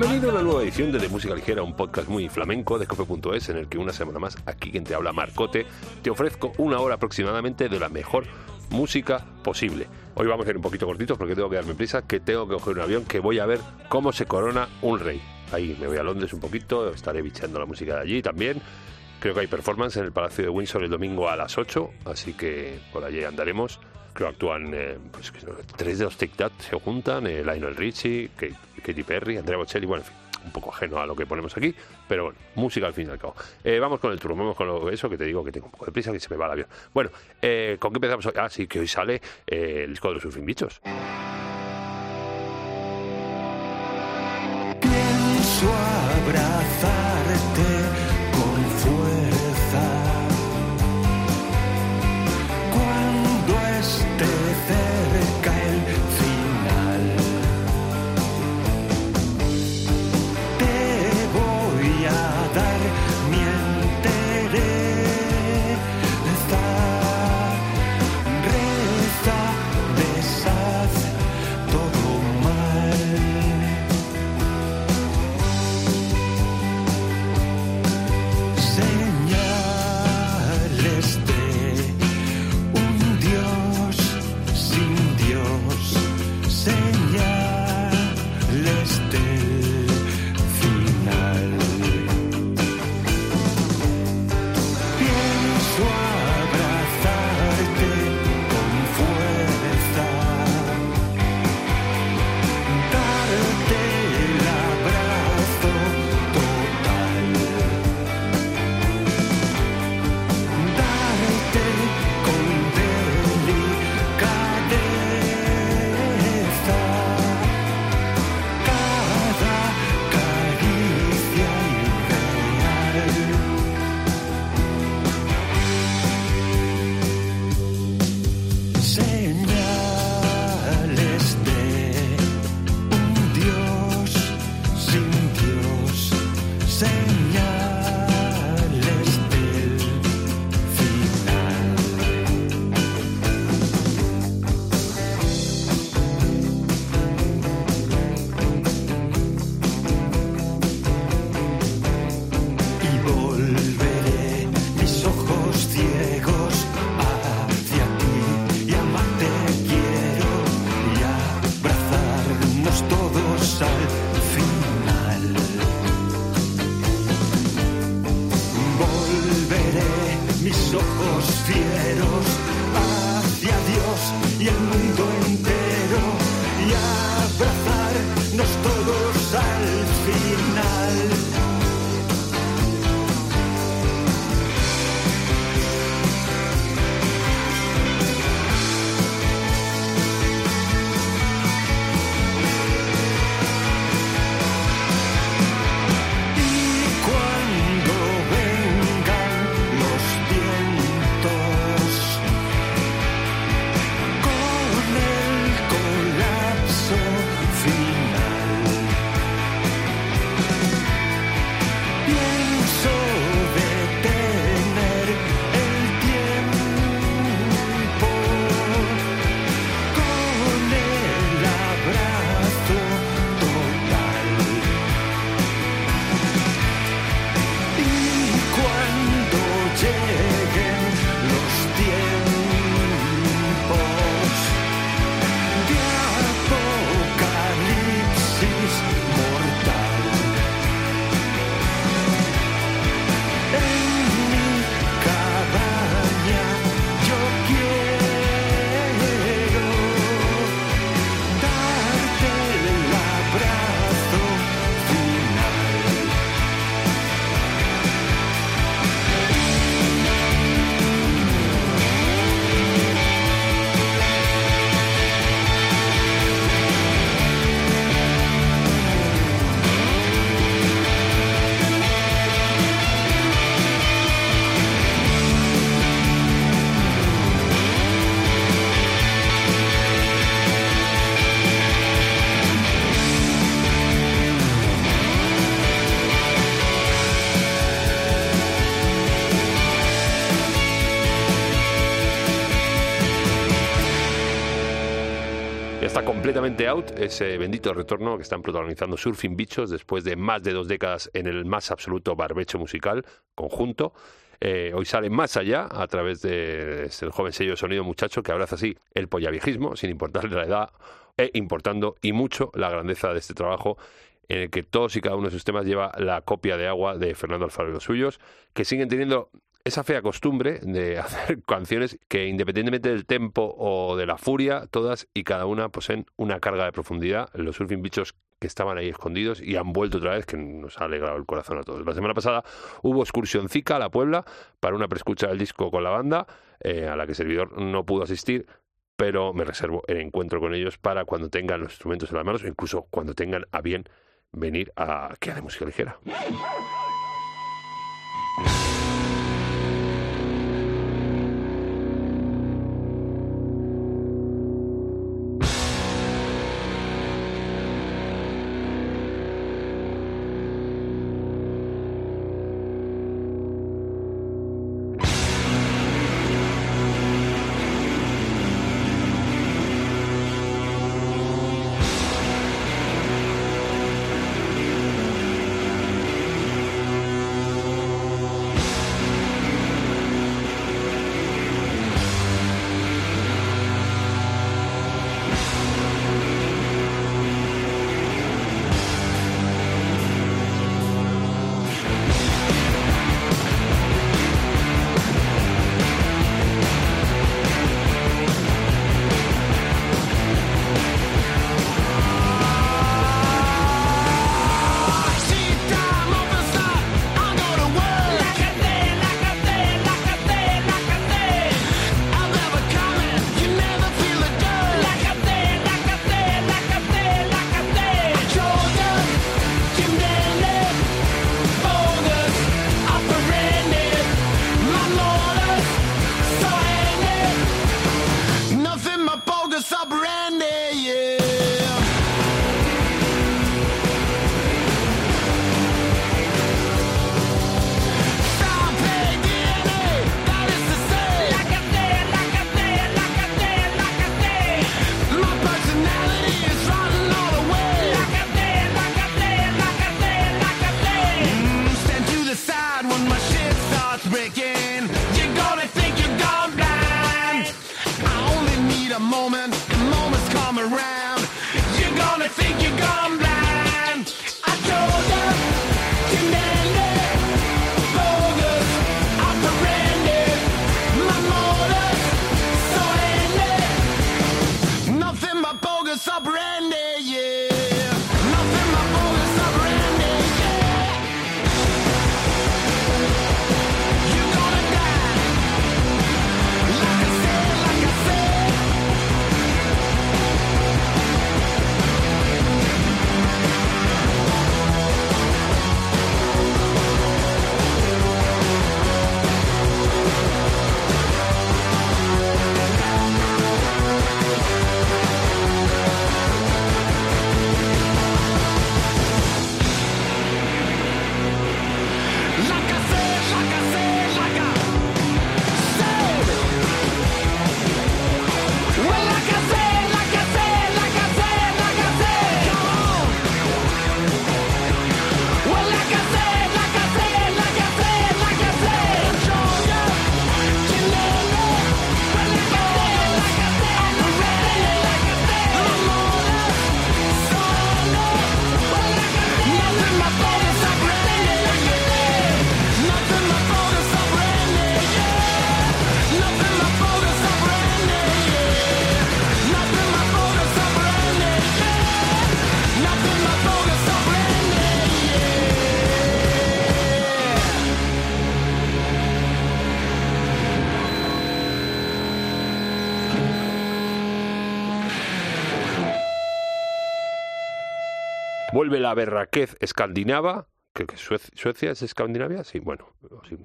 Bienvenido a una nueva edición de De Música Ligera, un podcast muy flamenco de cope.es en el que una semana más, aquí quien te habla Marcote, te ofrezco una hora aproximadamente de la mejor música posible. Hoy vamos a ir un poquito cortitos porque tengo que darme prisa, que tengo que coger un avión, que voy a ver cómo se corona un rey. Ahí me voy a Londres un poquito, estaré bicheando la música de allí también. Creo que hay performance en el Palacio de Windsor el domingo a las 8, así que por allí andaremos. Creo que actúan eh, pues, tres de los Tic Tac se juntan, eh, Lionel Richie, Katy Perry, Andrea Bocelli, bueno, en fin, un poco ajeno a lo que ponemos aquí, pero bueno, música al fin y al cabo. Eh, vamos con el turno, vamos con lo, eso que te digo que tengo un poco de prisa, que se me va el avión. Bueno, ¿con qué empezamos hoy? Ah, sí, que hoy sale el disco de los Surfing Bichos. Pienso abrazarte completamente out ese bendito retorno que están protagonizando Surfing Bichos después de más de dos décadas en el más absoluto barbecho musical conjunto. Eh, hoy sale más allá a través del de, joven sello sonido muchacho que abraza así el pollaviejismo sin importarle la edad e importando y mucho la grandeza de este trabajo en el que todos y cada uno de sus temas lleva la copia de agua de Fernando Alfaro y los suyos, que siguen teniendo esa fea costumbre de hacer canciones que independientemente del tempo o de la furia, todas y cada una poseen una carga de profundidad. Los surfing bichos que estaban ahí escondidos y han vuelto otra vez, que nos ha alegrado el corazón a todos. La semana pasada hubo excursioncica a la Puebla para una preescucha del disco con la banda, eh, a la que servidor no pudo asistir, pero me reservo el encuentro con ellos para cuando tengan los instrumentos en las manos, incluso cuando tengan a bien venir a que de música ligera. moment, moment's come around. You're gonna think you're gone. Vuelve la berraquez escandinava. que Suecia, es Escandinavia? Sí, bueno.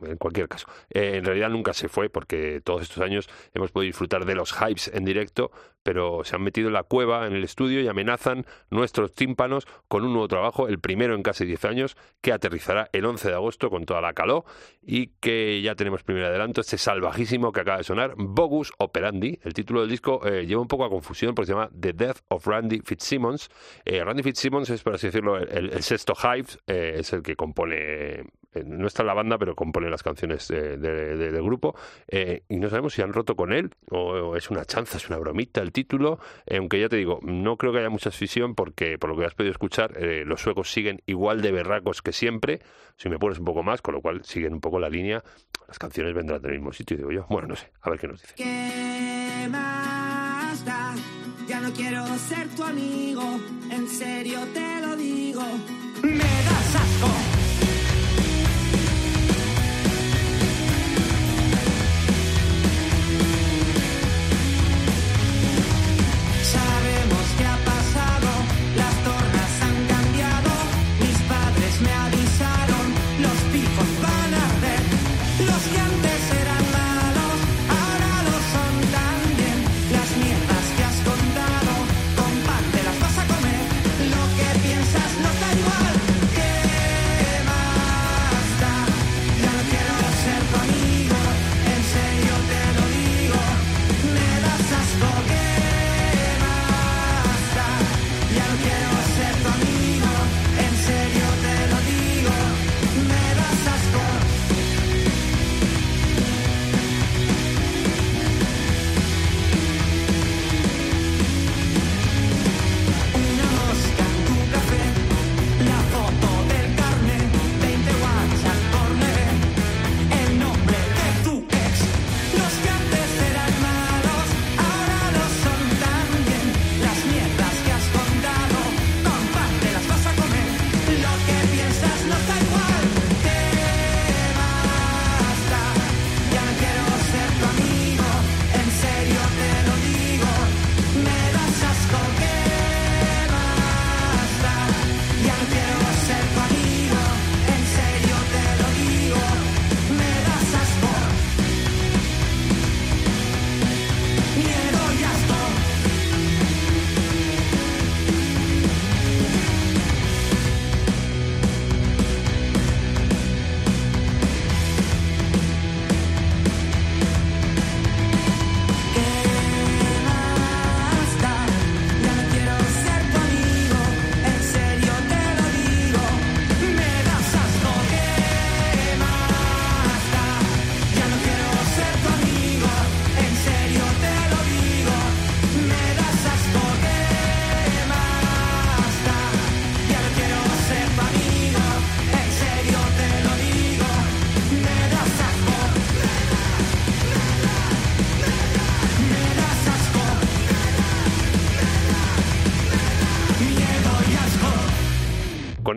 En cualquier caso. Eh, en realidad nunca se fue porque todos estos años hemos podido disfrutar de los hypes en directo, pero se han metido en la cueva, en el estudio y amenazan nuestros tímpanos con un nuevo trabajo, el primero en casi 10 años, que aterrizará el 11 de agosto con toda la calor y que ya tenemos primer adelanto, este salvajísimo que acaba de sonar, Bogus Operandi. El título del disco eh, lleva un poco a confusión porque se llama The Death of Randy Fitzsimmons. Eh, Randy Fitzsimmons es, por así decirlo, el, sexto Hive, es el que compone no está en la banda, pero compone las canciones del grupo. Eh, y no sabemos si han roto con él o, es una chanza, es una bromita el título. Eh, aunque ya te digo, no creo que haya mucha fisión porque, por lo que has podido escuchar, eh, los suecos siguen igual de berracos que siempre. Si me pones un poco más, con lo cual siguen un poco la línea. Las canciones vendrán del mismo sitio, digo yo. Bueno, no sé, a ver qué nos dice. ¿Qué más Ya no quiero ser tu amigo, en serio te lo digo. Me das asco.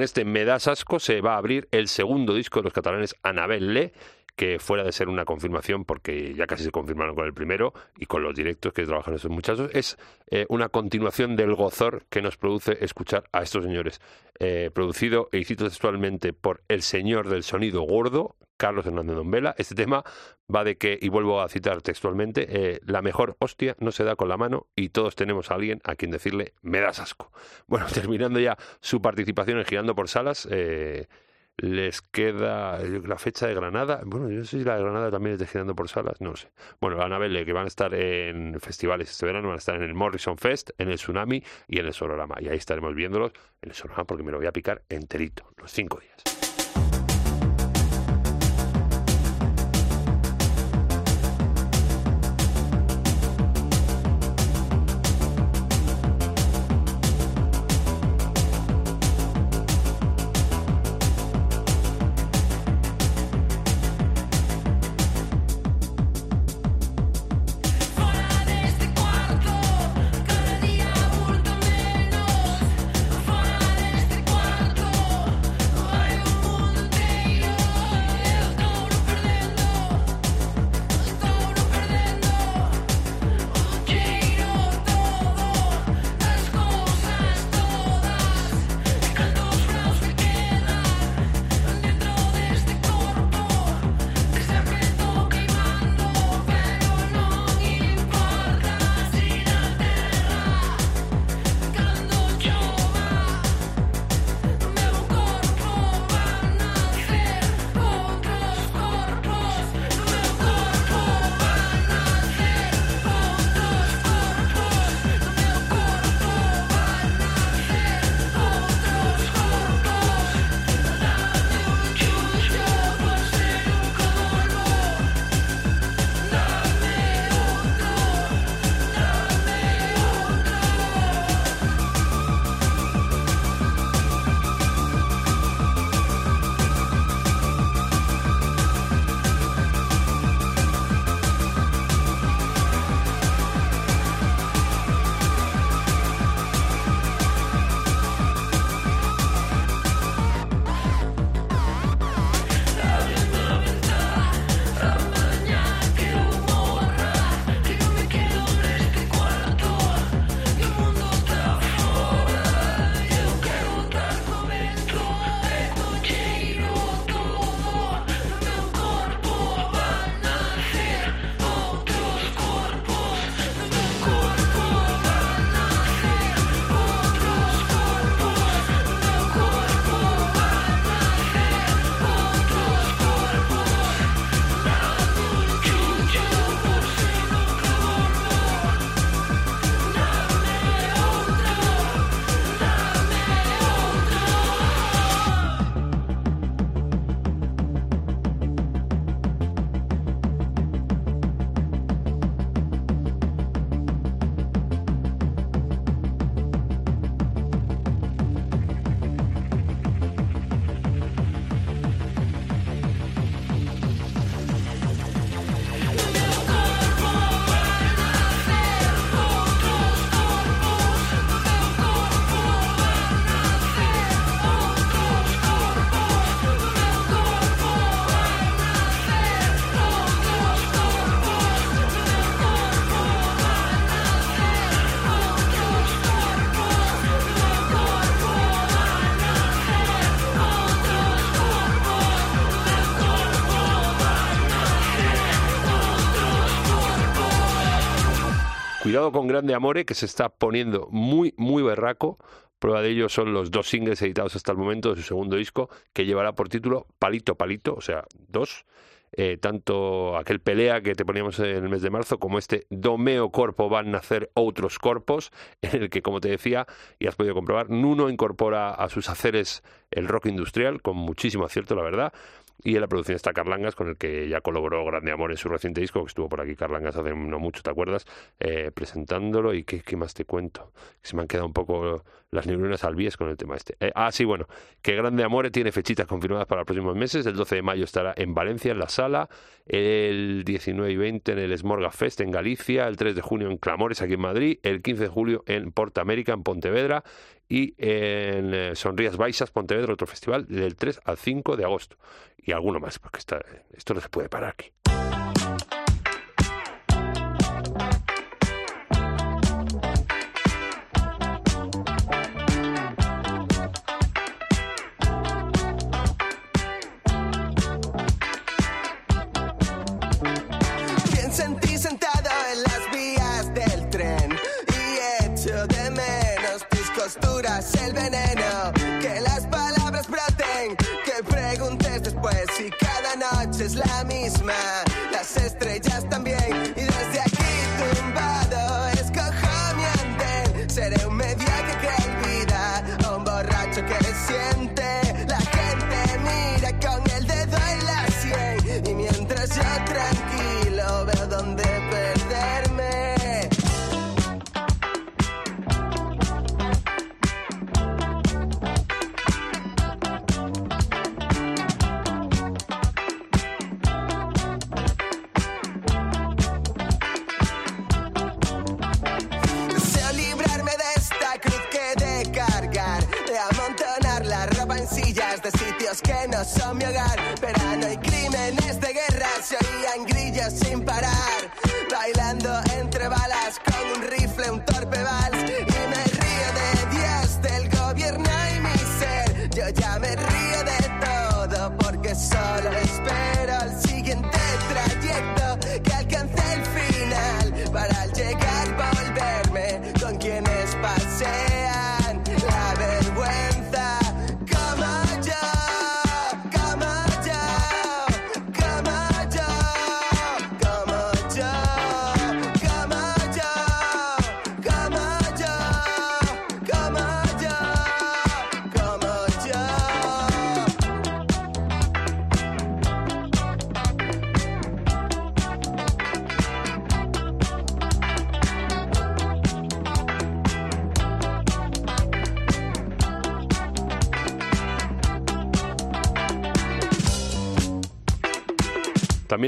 Este Me das asco se va a abrir el segundo disco de los catalanes Anabel que fuera de ser una confirmación, porque ya casi se confirmaron con el primero y con los directos que trabajan esos muchachos, es eh, una continuación del gozor que nos produce escuchar a estos señores. Eh, producido, y cito textualmente, por el señor del sonido gordo, Carlos Hernández Dombela. Este tema va de que, y vuelvo a citar textualmente, eh, la mejor hostia no se da con la mano y todos tenemos a alguien a quien decirle me das asco. Bueno, terminando ya su participación en Girando por Salas, eh, les queda la fecha de Granada. Bueno, yo no sé si la de Granada también es de Girando por Salas, no sé. Bueno, Anabelle, que van a estar en festivales este verano, van a estar en el Morrison Fest, en el Tsunami y en el Sonorama. Y ahí estaremos viéndolos en el Sonorama porque me lo voy a picar enterito, los cinco días. Con Grande Amore, que se está poniendo muy, muy berraco. Prueba de ello son los dos singles editados hasta el momento de su segundo disco, que llevará por título Palito Palito, o sea, dos. Eh, tanto aquel pelea que te poníamos en el mes de marzo como este Domeo Corpo van a nacer otros corpos, en el que, como te decía, y has podido comprobar, Nuno incorpora a sus haceres el rock industrial, con muchísimo acierto, la verdad, y en la producción está Carlangas, con el que ya colaboró Grande Amor en su reciente disco, que estuvo por aquí Carlangas hace no mucho, ¿te acuerdas? Eh, presentándolo y ¿qué, más te cuento. Se me han quedado un poco las neuronas al bies con el tema este. Eh, ah, sí, bueno, que Grande Amore tiene fechitas confirmadas para los próximos meses. El 12 de mayo estará en Valencia, en la sala. El 19 y 20 en el Smorga Fest en Galicia. El 3 de junio en Clamores, aquí en Madrid. El 15 de julio en Porta América, en Pontevedra y en eh, Sonrías Baixas, Pontevedra, otro festival, del 3 al 5 de agosto. Y alguno más, porque esto no se puede parar aquí. Es la misma,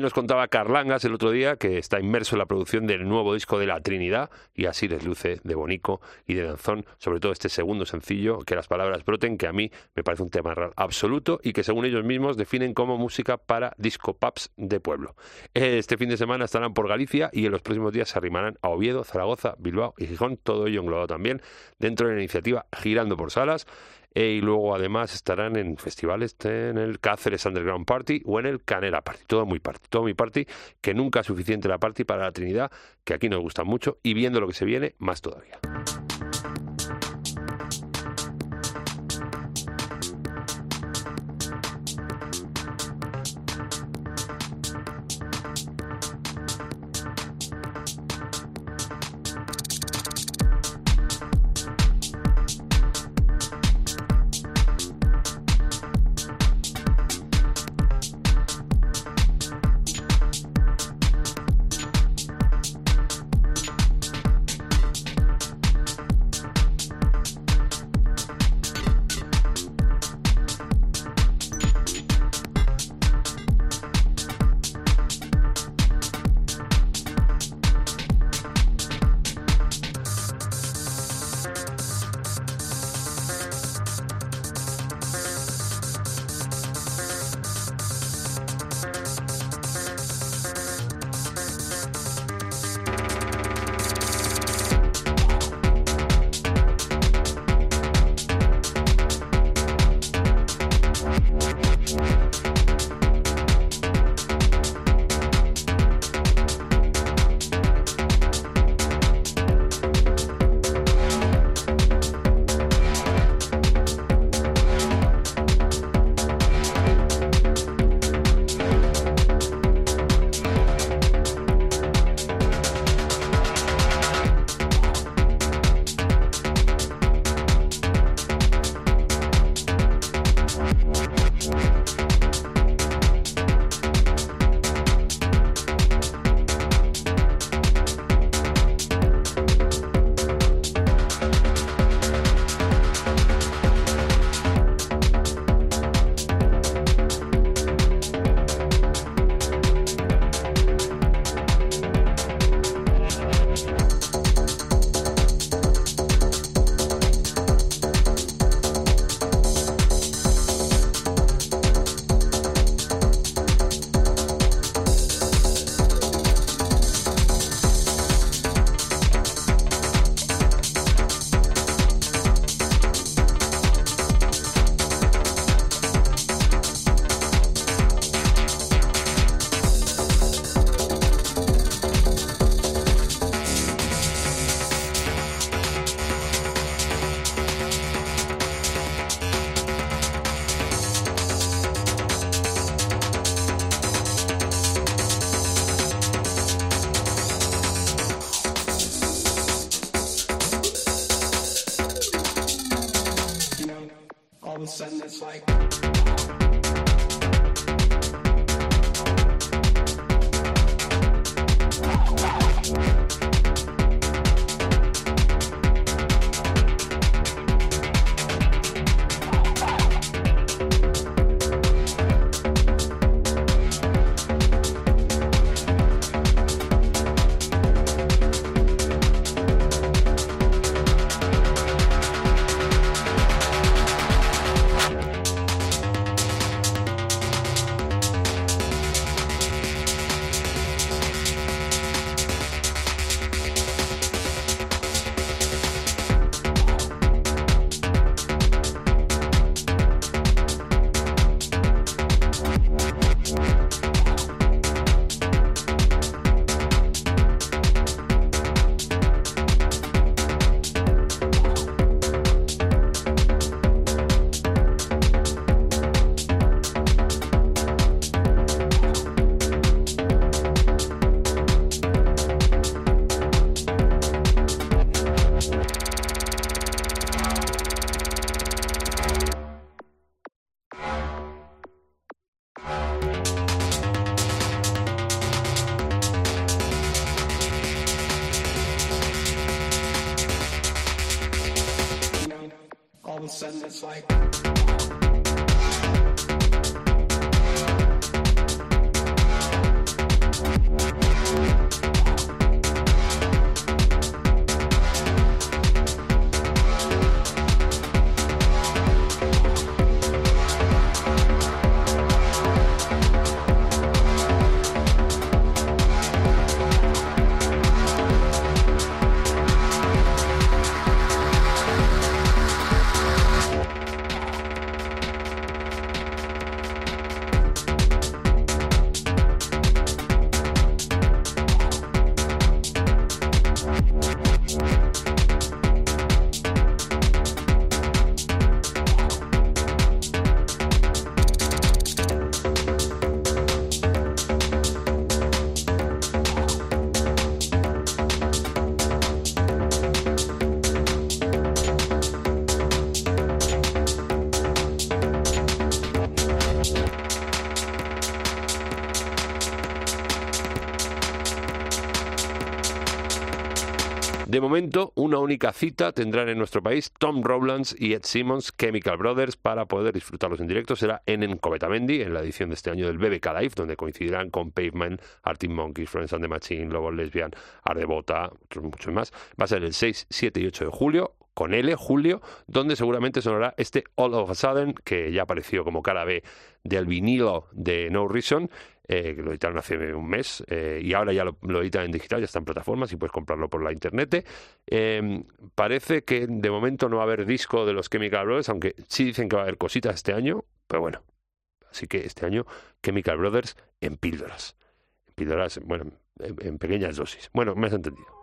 Nos contaba Carlangas el otro día que está inmerso en la producción del nuevo disco de La Trinidad y así les luce de Bonico y de Danzón, sobre todo este segundo sencillo, que las palabras broten, que a mí me parece un tema absoluto y que según ellos mismos definen como música para disco pubs de pueblo. Este fin de semana estarán por Galicia y en los próximos días se arrimarán a Oviedo, Zaragoza, Bilbao y Gijón, todo ello englobado también dentro de la iniciativa Girando por Salas e, y luego además estarán en festivales en el Cáceres Underground Party o en el Canela Party. Todo muy party, todo muy party, que nunca es suficiente la party para la Trinidad, que aquí nos gusta mucho y viendo lo que se viene, más todavía. Sudden it's like. De momento, una única cita tendrán en nuestro país Tom Rowlands y Ed Simmons, Chemical Brothers, para poder disfrutarlos en directo. Será en Encometamendi, en la edición de este año del BBK Live, donde coincidirán con Pavement, Arctic Monkeys, Friends and the Machine, Lobo Lesbian, Ardebota, otros muchos más. Va a ser el 6, 7 y 8 de julio con L, Julio, donde seguramente sonará este All of a Sudden, que ya apareció como cara B del vinilo de No Reason, eh, que lo editaron hace un mes eh, y ahora ya lo, editan en digital, ya está en plataformas y puedes comprarlo por la internet. Em, parece que de momento no va a haber disco de los Chemical Brothers, aunque sí dicen que va a haber cositas este año, pero bueno. Así que este año Chemical Brothers en píldoras. En píldoras, bueno, en pequeñas dosis. Bueno, me has entendido.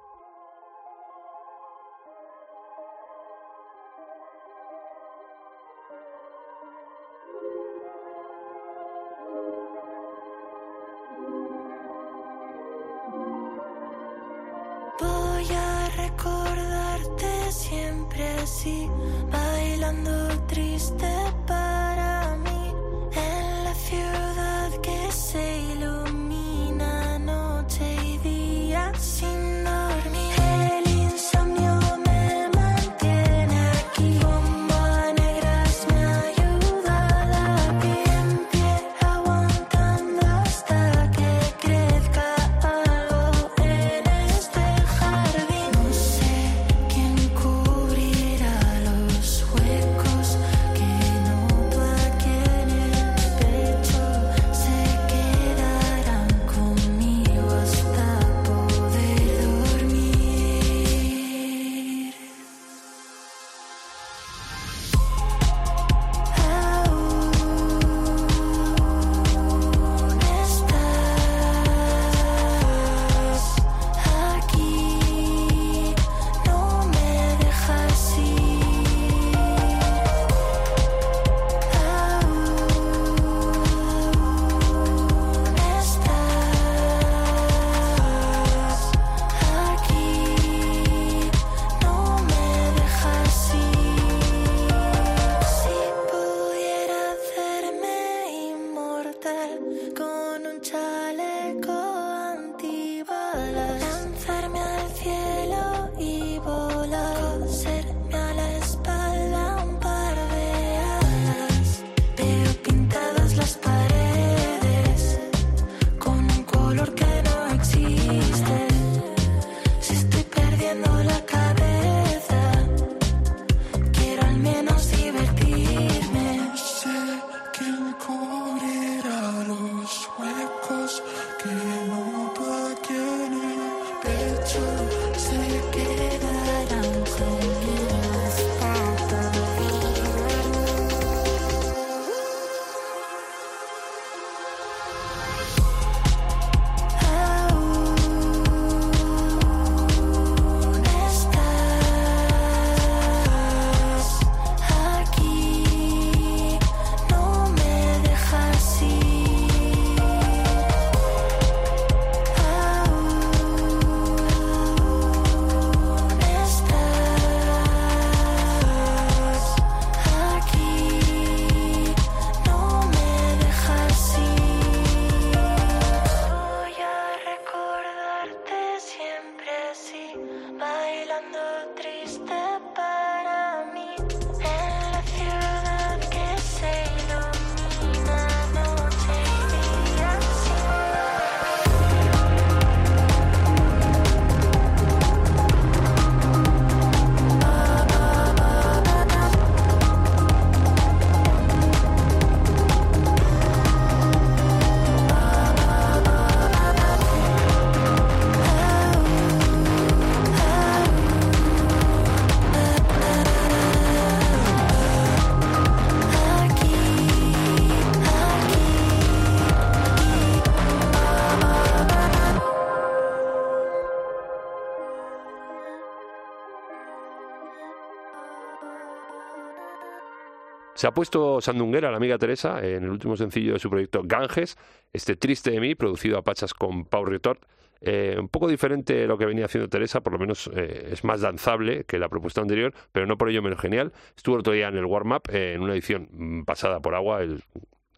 Ha puesto Sandunguera, la amiga Teresa, en el último sencillo de su proyecto Ganges, este Triste de mí, producido a Pachas con Pau Retort. Eh, un poco diferente de lo que venía haciendo Teresa, por lo menos eh, es más danzable que la propuesta anterior, pero no por ello menos genial. Estuvo otro día en el warm-up, eh, en una edición mm, pasada por agua,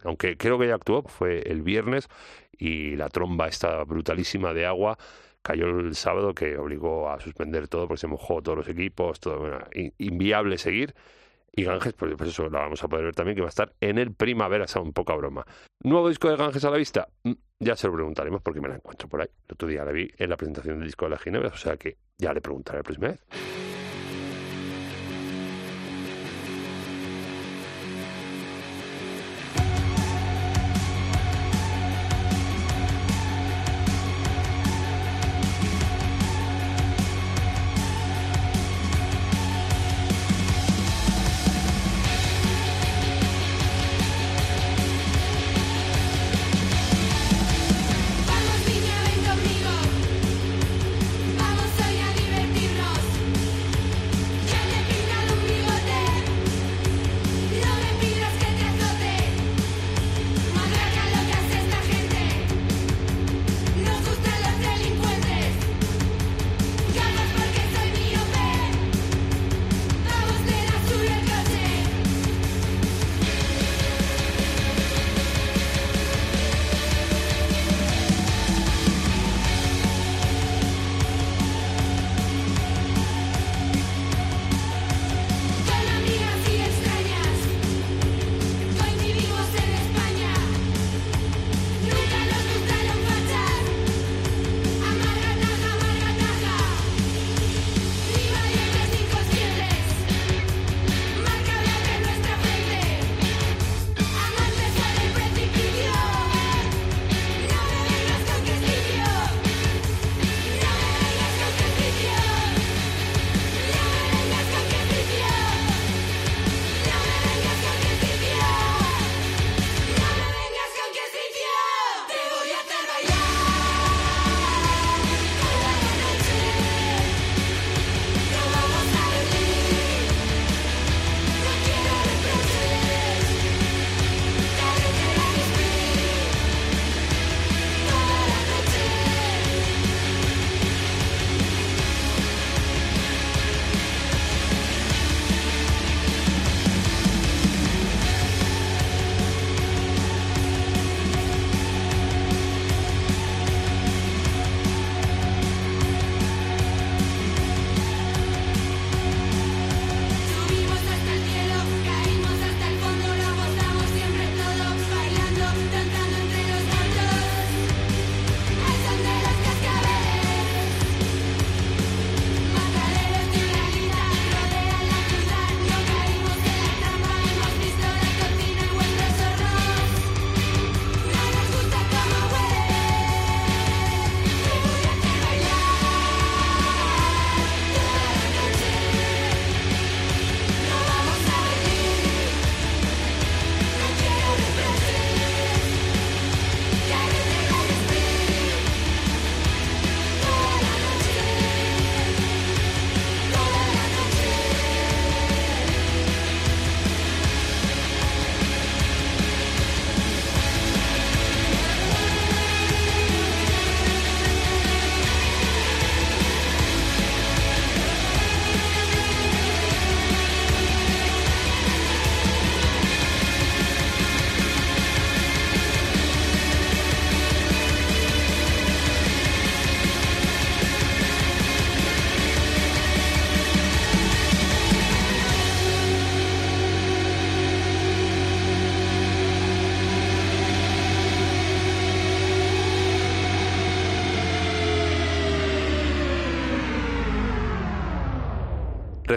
aunque creo que ya actuó, fue el viernes, y la tromba está brutalísima de agua cayó el sábado que obligó a suspender todo porque se mojó todos los equipos, todo inviable seguir. Y Ganges, pues, pues, eso la vamos a poder ver también, que va a estar en el Primavera un poca broma. ¿Nuevo disco de Ganges a la vista? Mm, ya se lo preguntaremos porque me la encuentro por ahí. El otro día la vi en la presentación del disco de la Ginebra, o sea que ya le preguntaré la próxima vez.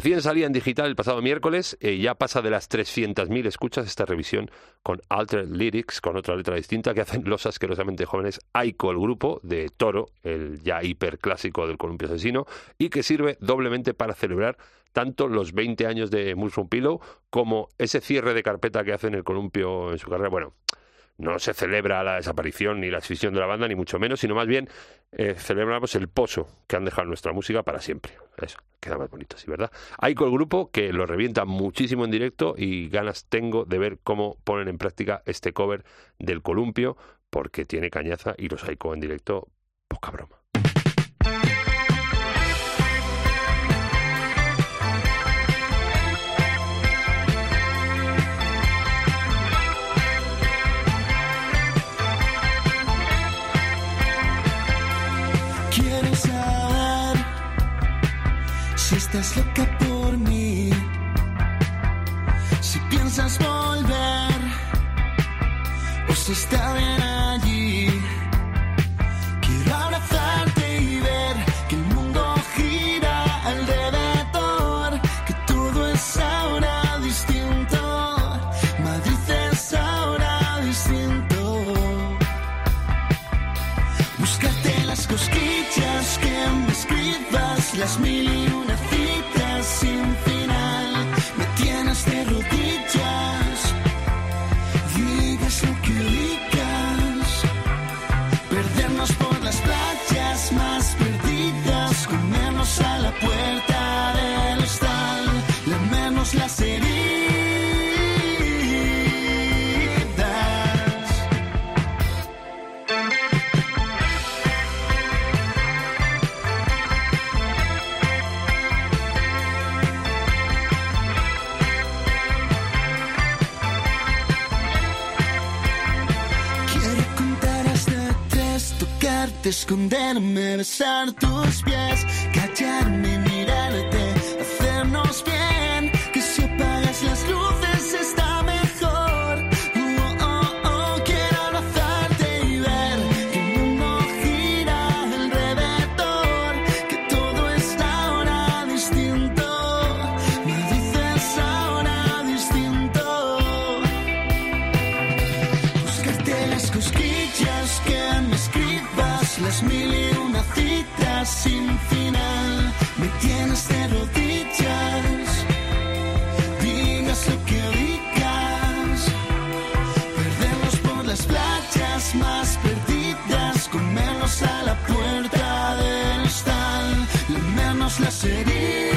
Recién salía en digital el pasado miércoles, y ya pasa de las 300.000 escuchas esta revisión con Altered Lyrics, con otra letra distinta, que hacen los asquerosamente jóvenes Aiko, el grupo de Toro, el ya hiperclásico del columpio asesino, y que sirve doblemente para celebrar tanto los 20 años de Muslim Pillow como ese cierre de carpeta que hacen el columpio en su carrera. Bueno, no se celebra la desaparición ni la extinción de la banda, ni mucho menos, sino más bien eh, celebramos el pozo que han dejado nuestra música para siempre. Eso, queda más bonito así, ¿verdad? Hay el grupo que lo revienta muchísimo en directo y ganas tengo de ver cómo ponen en práctica este cover del columpio, porque tiene cañaza y los Aiko en directo, poca broma. Estás loca por mí. Si piensas volver, o si está bien esconderme, besar tus mil y una citas sin final. Me tienes de rodillas, digas lo que digas. Perdernos por las playas más perdidas, comernos a la puerta del hostal, lamernos las heridas.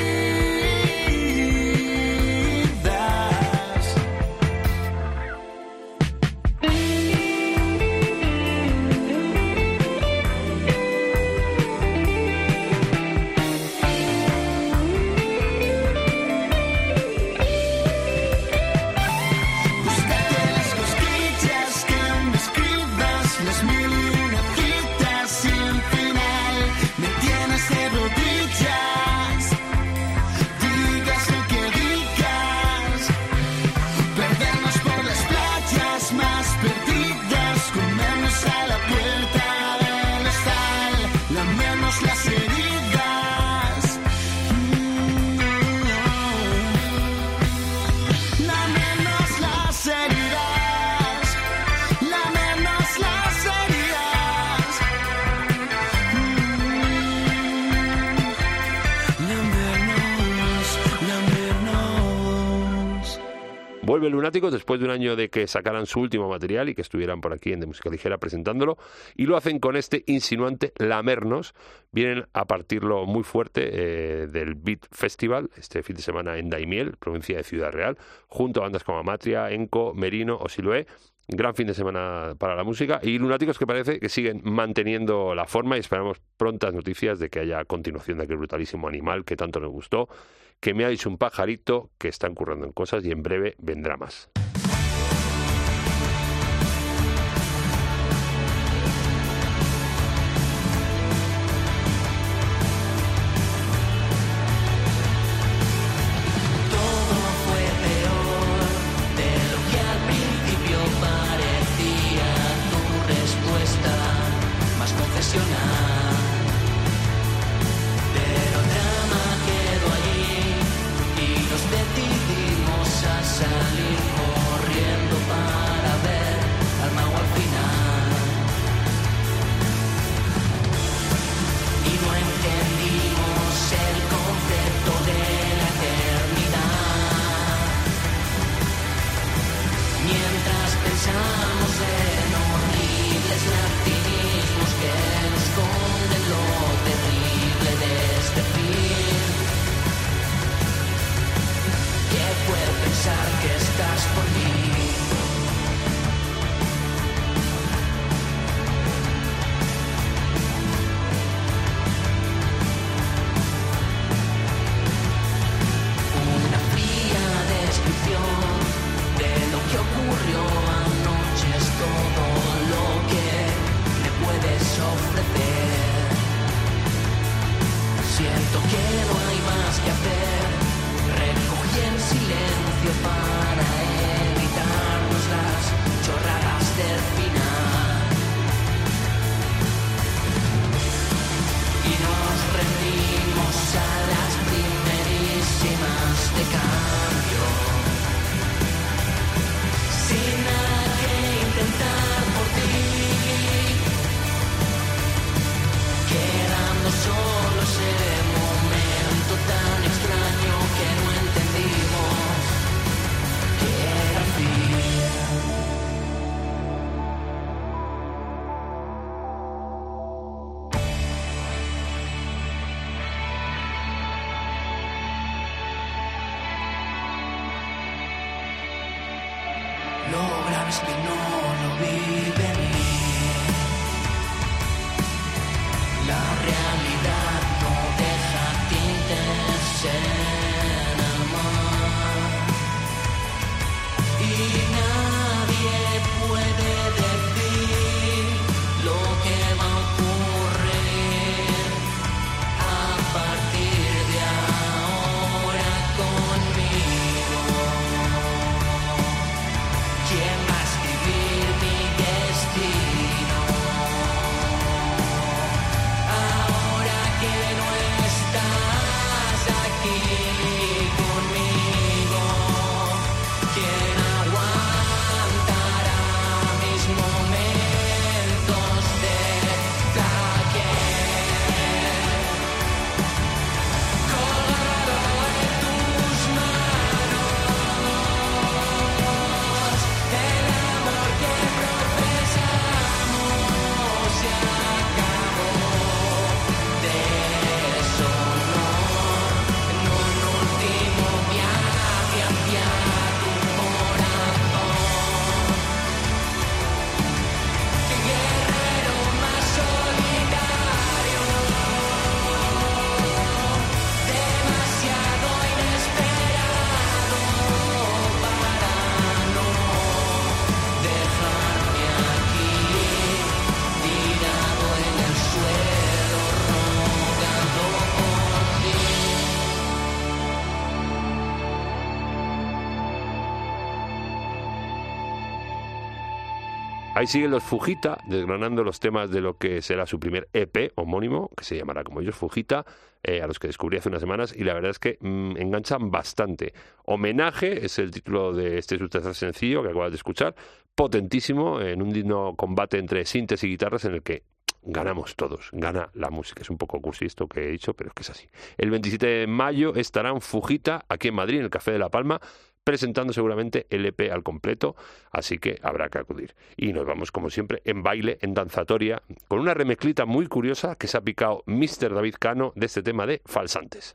Vuelve Lunáticos después de un año de que sacaran su último material y que estuvieran por aquí en De Música Ligera presentándolo. Y lo hacen con este insinuante Lamernos. Vienen a partirlo muy fuerte eh, del Beat Festival, este fin de semana en Daimiel, provincia de Ciudad Real, junto a bandas como Amatria, Enco, Merino o Siloé. Gran fin de semana para la música y Lunáticos que parece que siguen manteniendo la forma y esperamos prontas noticias de que haya continuación de aquel brutalísimo animal que tanto nos gustó, que me ha un pajarito que están currando en cosas y en breve vendrá más. Ahí siguen los Fujita, desgranando los temas de lo que será su primer EP homónimo, que se llamará como ellos Fujita, eh, a los que descubrí hace unas semanas, y la verdad es que mm, enganchan bastante. Homenaje es el título de este su tercer sencillo que acabas de escuchar, potentísimo, en un digno combate entre síntesis y guitarras en el que ganamos todos, gana la música. Es un poco cursi esto que he dicho, pero es que es así. El 27 de mayo estarán Fujita aquí en Madrid, en el Café de la Palma, presentando seguramente el EP al completo, así que habrá que acudir. Y nos vamos, como siempre, en baile, en danzatoria, con una remezclita muy curiosa que se ha picado Mr. David Cano de este tema de Falsantes.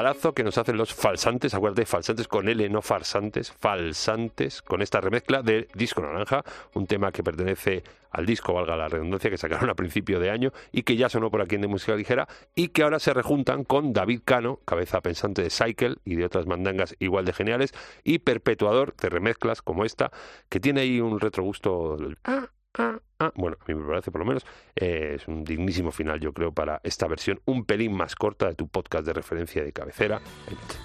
Regalazo que nos hacen los falsantes, acuérdate, falsantes con L, no farsantes, falsantes, con esta remezcla de Disco Naranja, un tema que pertenece al disco, valga la redundancia, que sacaron a principio de año y que ya sonó por aquí en de música ligera y que ahora se rejuntan con David Cano, cabeza pensante de Cycle y de otras mandangas igual de geniales y perpetuador de remezclas como esta, que tiene ahí un retrogusto... Ah, ah, ah. Bueno, a mí me parece por lo menos eh, es un dignísimo final, yo creo, para esta versión un pelín más corta de tu podcast de referencia de cabecera,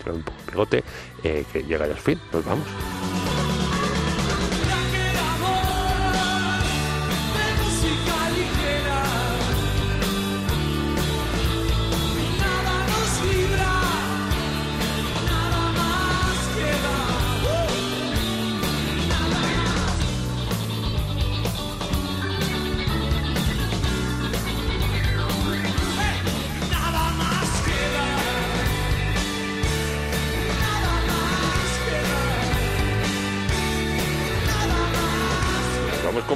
un poco de pegote, eh, que llega ya al fin. Nos vamos.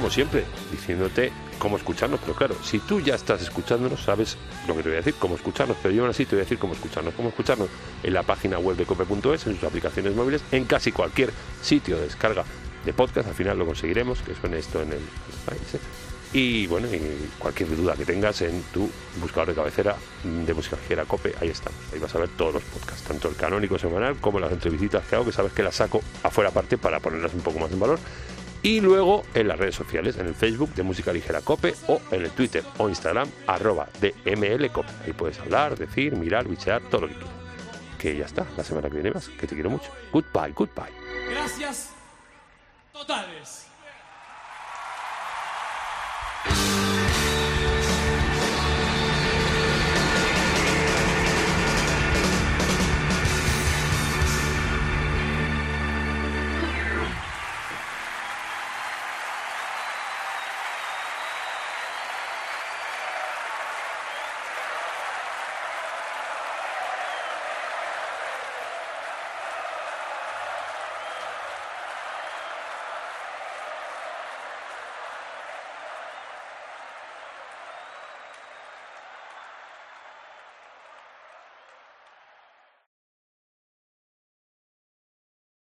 Como siempre, diciéndote cómo escucharnos, pero claro, si tú ya estás escuchándonos, sabes lo que te voy a decir, cómo escucharnos, pero yo aún así te voy a decir cómo escucharnos, cómo escucharnos en la página web de cope.es, en sus aplicaciones móviles, en casi cualquier sitio de descarga de podcast, al final lo conseguiremos, que suene esto en el país. ¿eh? Y bueno, y cualquier duda que tengas en tu buscador de cabecera de música ligera Cope, ahí estamos. Ahí vas a ver todos los podcasts, tanto el canónico semanal como las entrevistas que hago, que sabes que las saco afuera aparte para ponerlas un poco más en valor y luego en las redes sociales, en el Facebook de Música Ligera Cope o en el Twitter o Instagram arroba de Cope. Ahí puedes hablar, decir, mirar, bichear, todo lo que quieras. Que ya está, la semana que viene más, que te quiero mucho. Goodbye, goodbye. Gracias totales.